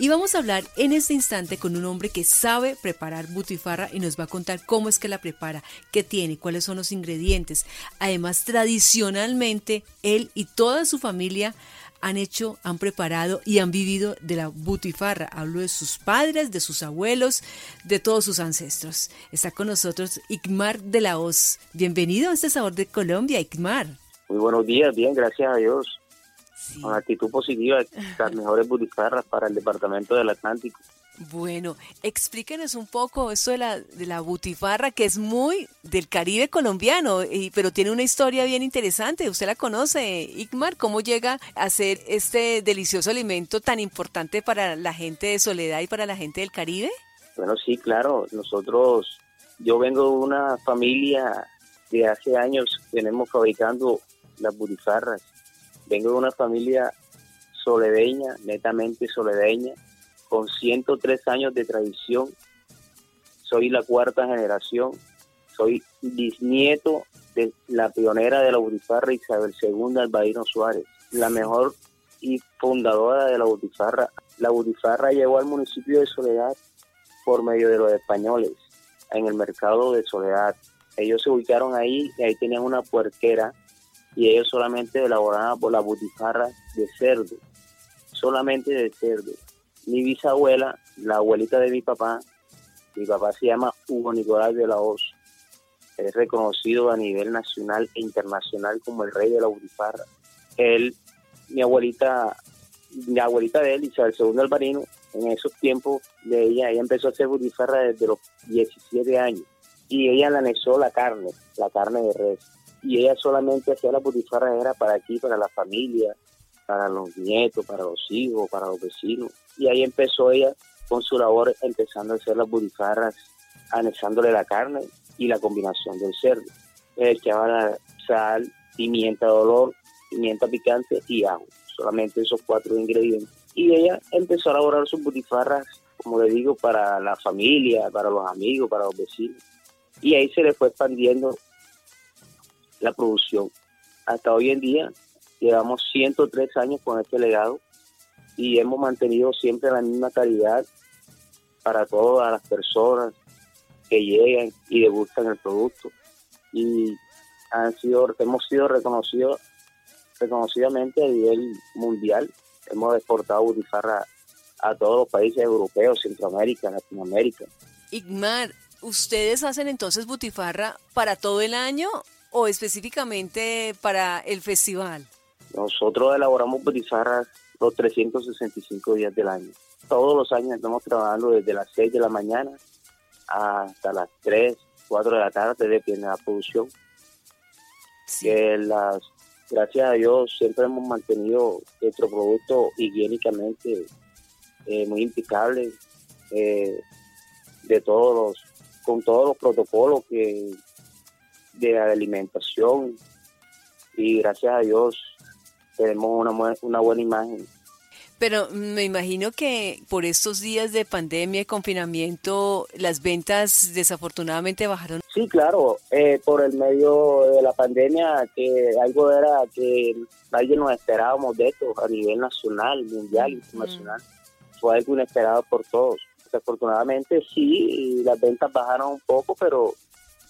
Y vamos a hablar en este instante con un hombre que sabe preparar butifarra y nos va a contar cómo es que la prepara, qué tiene, cuáles son los ingredientes. Además, tradicionalmente, él y toda su familia han hecho, han preparado y han vivido de la butifarra. Hablo de sus padres, de sus abuelos, de todos sus ancestros. Está con nosotros Igmar de la Hoz. Bienvenido a este sabor de Colombia, Igmar. Muy buenos días, bien, gracias a Dios. Con actitud positiva, las mejores butifarras para el departamento del Atlántico. Bueno, explíquenos un poco eso de la, de la butifarra, que es muy del Caribe colombiano, y, pero tiene una historia bien interesante. Usted la conoce, Igmar, ¿cómo llega a ser este delicioso alimento tan importante para la gente de Soledad y para la gente del Caribe? Bueno, sí, claro. Nosotros, yo vengo de una familia de hace años, tenemos fabricando las butifarras. Vengo de una familia soledeña, netamente soledeña con 103 años de tradición. Soy la cuarta generación. Soy bisnieto de la pionera de la Butifarra Isabel II Albaíno Suárez, la mejor y fundadora de la Butifarra. La Butifarra llegó al municipio de Soledad por medio de los españoles en el mercado de Soledad. Ellos se ubicaron ahí y ahí tenían una puerquera y ellos solamente elaboraban por la butifarra de cerdo, solamente de cerdo mi bisabuela, la abuelita de mi papá, mi papá se llama Hugo Nicolás de la Hoz, es reconocido a nivel nacional e internacional como el rey de la butifarra. Él, mi abuelita, mi abuelita de él, Isabel II Alvarino, en esos tiempos de ella, ella empezó a hacer butifarra desde los 17 años y ella le anexó la carne, la carne de res. Y ella solamente hacía la butifarra era para aquí, para la familia, para los nietos, para los hijos, para los vecinos. Y ahí empezó ella con su labor, empezando a hacer las butifarras, anexándole la carne y la combinación del cerdo. Echaba la sal, pimienta de olor, pimienta picante y ajo. Solamente esos cuatro ingredientes. Y ella empezó a elaborar sus butifarras, como le digo, para la familia, para los amigos, para los vecinos. Y ahí se le fue expandiendo la producción. Hasta hoy en día Llevamos 103 años con este legado y hemos mantenido siempre la misma calidad para todas las personas que llegan y degustan el producto. Y han sido, hemos sido reconocidos reconocidamente a nivel mundial. Hemos exportado butifarra a todos los países europeos, Centroamérica, Latinoamérica. Igmar, ¿ustedes hacen entonces butifarra para todo el año o específicamente para el festival? Nosotros elaboramos butifarras los 365 días del año. Todos los años estamos trabajando desde las 6 de la mañana hasta las 3, 4 de la tarde, depende de la producción. las, gracias a Dios siempre hemos mantenido nuestro producto higiénicamente eh, muy impecable, eh, de todos con todos los protocolos que de la alimentación y gracias a Dios tenemos una, una buena imagen. Pero me imagino que por estos días de pandemia y confinamiento, las ventas desafortunadamente bajaron. Sí, claro, eh, por el medio de la pandemia, que algo era que nadie nos esperábamos de esto a nivel nacional, mundial, internacional. Fue algo inesperado por todos. Desafortunadamente sí, las ventas bajaron un poco, pero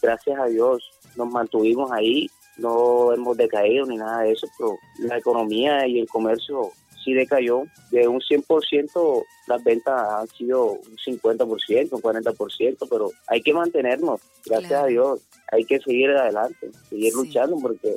gracias a Dios nos mantuvimos ahí no hemos decaído ni nada de eso, pero la economía y el comercio sí decayó. De un 100% las ventas han sido un 50%, un 40%, pero hay que mantenernos, gracias a Dios. Hay que seguir adelante, seguir luchando porque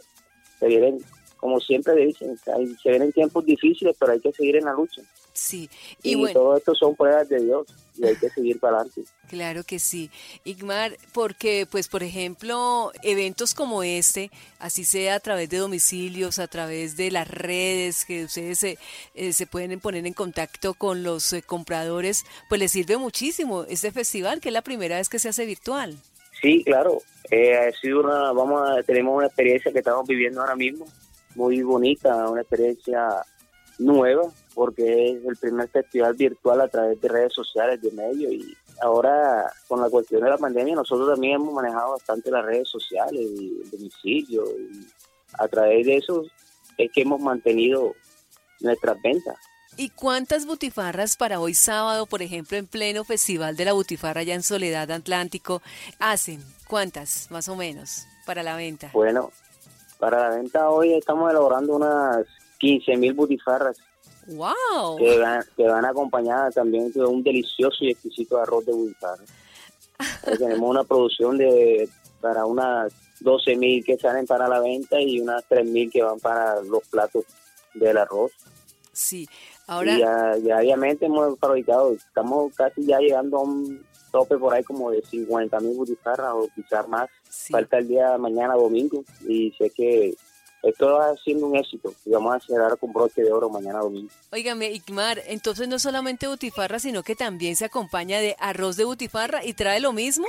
se vienen, como siempre dicen, se vienen tiempos difíciles, pero hay que seguir en la lucha. Sí, y, bueno. todo esto son pruebas de Dios y hay que seguir para adelante. Claro que sí. Igmar, porque pues por ejemplo, eventos como este, así sea a través de domicilios, a través de las redes, que ustedes se, eh, se pueden poner en contacto con los eh, compradores, pues les sirve muchísimo este festival, que es la primera vez que se hace virtual. Sí, claro. Eh, ha sido una, vamos a, tenemos una experiencia que estamos viviendo ahora mismo, muy bonita, una experiencia nueva, porque es el primer festival virtual a través de redes sociales, de medios y ahora con la cuestión de la pandemia nosotros también hemos manejado bastante las redes sociales y el domicilio y a través de eso es que hemos mantenido nuestras ventas ¿Y cuántas butifarras para hoy sábado, por ejemplo, en pleno Festival de la Butifarra allá en Soledad Atlántico, hacen? ¿Cuántas, más o menos, para la venta? Bueno, para la venta hoy estamos elaborando unas 15 mil butifarras. ¡Wow! Que van, que van acompañadas también de un delicioso y exquisito arroz de butifarra. tenemos una producción de para unas 12 mil que salen para la venta y unas 3 mil que van para los platos del arroz. Sí, ahora... Y ya, diariamente hemos fabricado, estamos casi ya llegando a un tope por ahí como de 50 mil butifarras o quizás más. Falta el día mañana domingo y sé que esto va siendo un éxito y vamos a cerrar con broche de oro mañana domingo. Óigame, Ikmar, entonces no solamente butifarra, sino que también se acompaña de arroz de butifarra y trae lo mismo.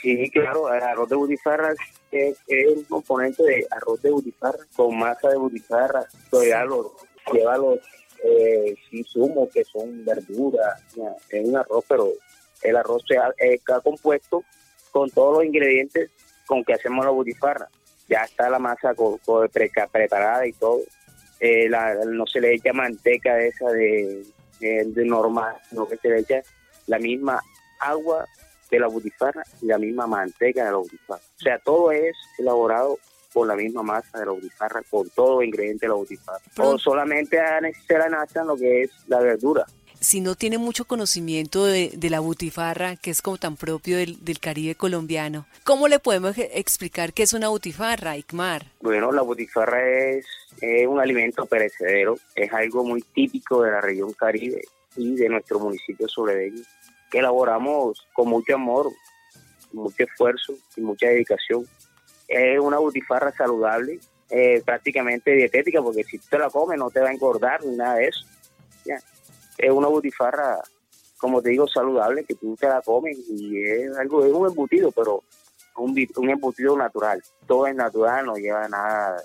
Sí, claro, el arroz de butifarra es, un componente de arroz de butifarra con masa de butifarra, lleva los, lleva los eh, insumos que son verduras, es un arroz, pero el arroz está compuesto con todos los ingredientes con que hacemos la butifarra. Ya está la masa preparada y todo. Eh, no se le echa manteca esa de, de, normal, sino que se le echa la misma agua de la butifarra y la misma manteca de la butifarra. O sea, todo es elaborado con la misma masa de la butifarra, con todo ingrediente de la butifarra. O solamente se la nachan lo que es la verdura si no tiene mucho conocimiento de, la butifarra, que es como tan propio del, Caribe colombiano, ¿cómo le podemos explicar qué es una butifarra, Ikmar? Bueno, la butifarra es, un alimento perecedero, es algo muy típico de la región Caribe y de nuestro municipio sobredeño, que elaboramos con mucho amor, mucho esfuerzo y mucha dedicación. Es una butifarra saludable, eh, prácticamente dietética, porque si te la comes no te va a engordar ni nada de eso. ¿ya? Es una butifarra, como te digo, saludable, que tú te la comes y es algo, es un embutido, pero un, un embutido natural. Todo es natural, no lleva nada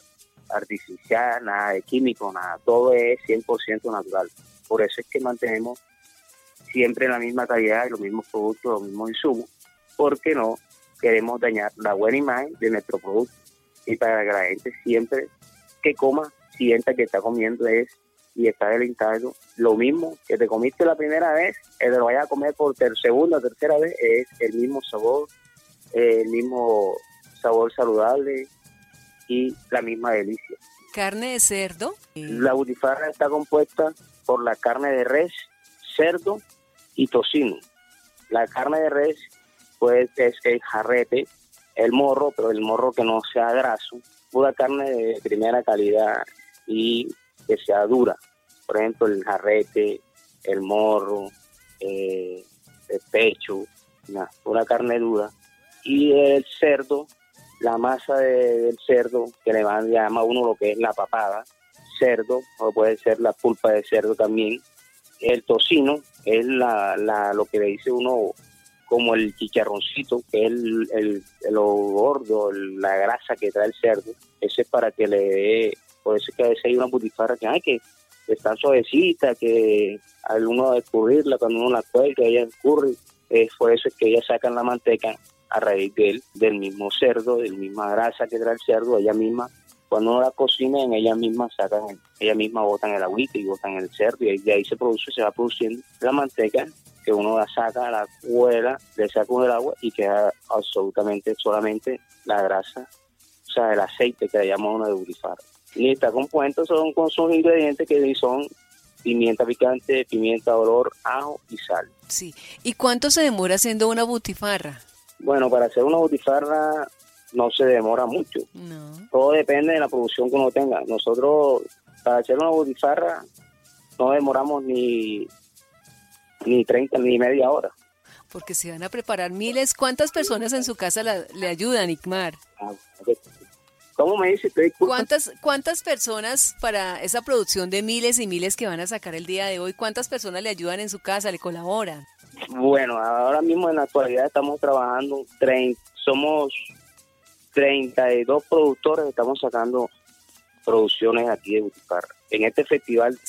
artificial, nada de químico, nada. Todo es 100% natural. Por eso es que mantenemos siempre la misma calidad, los mismos productos, los mismos insumos, porque no queremos dañar la buena imagen de nuestro producto. Y para que la gente siempre que coma sienta que está comiendo es y está deleitado. Lo mismo que te comiste la primera vez, que te lo vayas a comer por ter segunda o tercera vez, es el mismo sabor, el mismo sabor saludable y la misma delicia. ¿Carne de cerdo? La butifarra está compuesta por la carne de res, cerdo y tocino. La carne de res pues es el jarrete, el morro, pero el morro que no sea graso, pura carne de primera calidad y que sea dura. Por ejemplo, el jarrete, el morro, eh, el pecho, una, carne dura. Y el cerdo, la masa del cerdo, que le van, llama uno lo que es la papada, cerdo, o puede ser la pulpa de cerdo también. El tocino es la, la, lo que le dice uno como el chicharroncito, que es el, el, gordo, la grasa que trae el cerdo. Ese es para que le dé por eso es que a veces hay una butifarra que, hay que está suavecita, que al uno escurrirla, cuando uno la cuelga, ella escurre. Es por eso es que ellas sacan la manteca a raíz del, del mismo cerdo, de la misma grasa que trae el cerdo, ella misma, cuando uno la cocina, en ella misma sacan, ella misma botan el agüita y botan el cerdo, y de ahí se produce, se va produciendo la manteca que uno la saca, la cuela, le saca el agua y queda absolutamente solamente la grasa, o sea, el aceite que le llamamos una de butifarra y está compuesto son con sus ingredientes que son pimienta picante, pimienta olor, ajo y sal. Sí. ¿Y cuánto se demora haciendo una butifarra? Bueno, para hacer una butifarra no se demora mucho. No. Todo depende de la producción que uno tenga. Nosotros, para hacer una butifarra, no demoramos ni, ni 30 ni media hora. Porque se van a preparar miles. ¿Cuántas personas en su casa le ayudan, Ikmar? Ah, ¿Cómo me dice? ¿Cuántas, ¿Cuántas personas para esa producción de miles y miles que van a sacar el día de hoy, cuántas personas le ayudan en su casa, le colaboran? Bueno, ahora mismo en la actualidad estamos trabajando, somos 32 productores, estamos sacando producciones aquí de Butifarra. En este festival,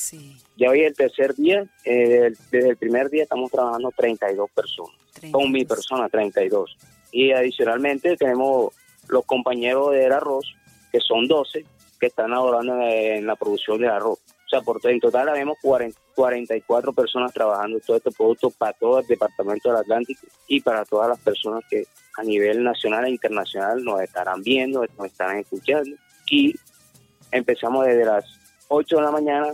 ya hoy el tercer día, eh, desde el primer día estamos trabajando 32 personas, con mi persona 32. Y adicionalmente tenemos los compañeros del arroz, que son 12, que están laborando en la producción del arroz. O sea, por, en total habemos 40, 44 personas trabajando todo este producto para todo el departamento del Atlántico y para todas las personas que a nivel nacional e internacional nos estarán viendo, nos estarán escuchando. Y empezamos desde las 8 de la mañana,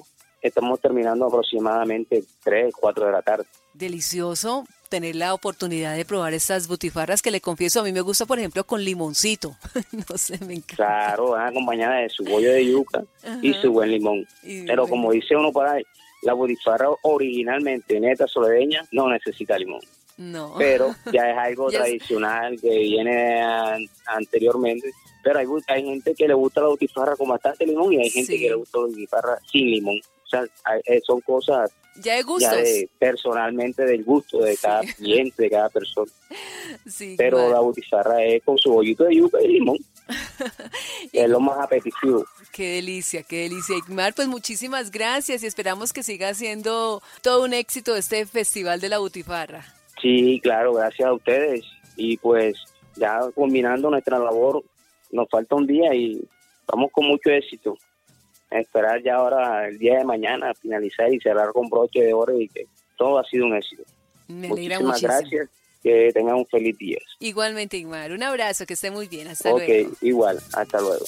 estamos terminando aproximadamente 3, 4 de la tarde. Delicioso tener la oportunidad de probar estas butifarras que le confieso, a mí me gusta, por ejemplo, con limoncito. no sé, me encanta. Claro, van acompañada de su bollo de yuca y su buen limón. Pero como dice uno por ahí, la butifarra originalmente neta soledeña no necesita limón. No. Pero ya es algo tradicional que viene anteriormente. Pero hay, hay gente que le gusta la butifarra con bastante limón y hay gente que le gusta la butifarra sin limón. O sea, eh, son cosas ya de gustos. personalmente del gusto de cada cliente, de cada persona. Pero la butifarra es con su bollito de yuca y limón. es lo más apetitivo. Qué delicia, qué delicia. Igmar, pues muchísimas gracias y esperamos que siga siendo todo un éxito este Festival de la Butifarra. Sí, claro, gracias a ustedes. Y pues ya combinando nuestra labor, nos falta un día y vamos con mucho éxito esperar ya ahora el día de mañana finalizar y cerrar con broche de oro y que todo ha sido un éxito. Me Muchísimas gracias. Que tengan un feliz día. Igualmente, Igmar. Un abrazo, que esté muy bien. Hasta luego. Ok, igual. Hasta luego.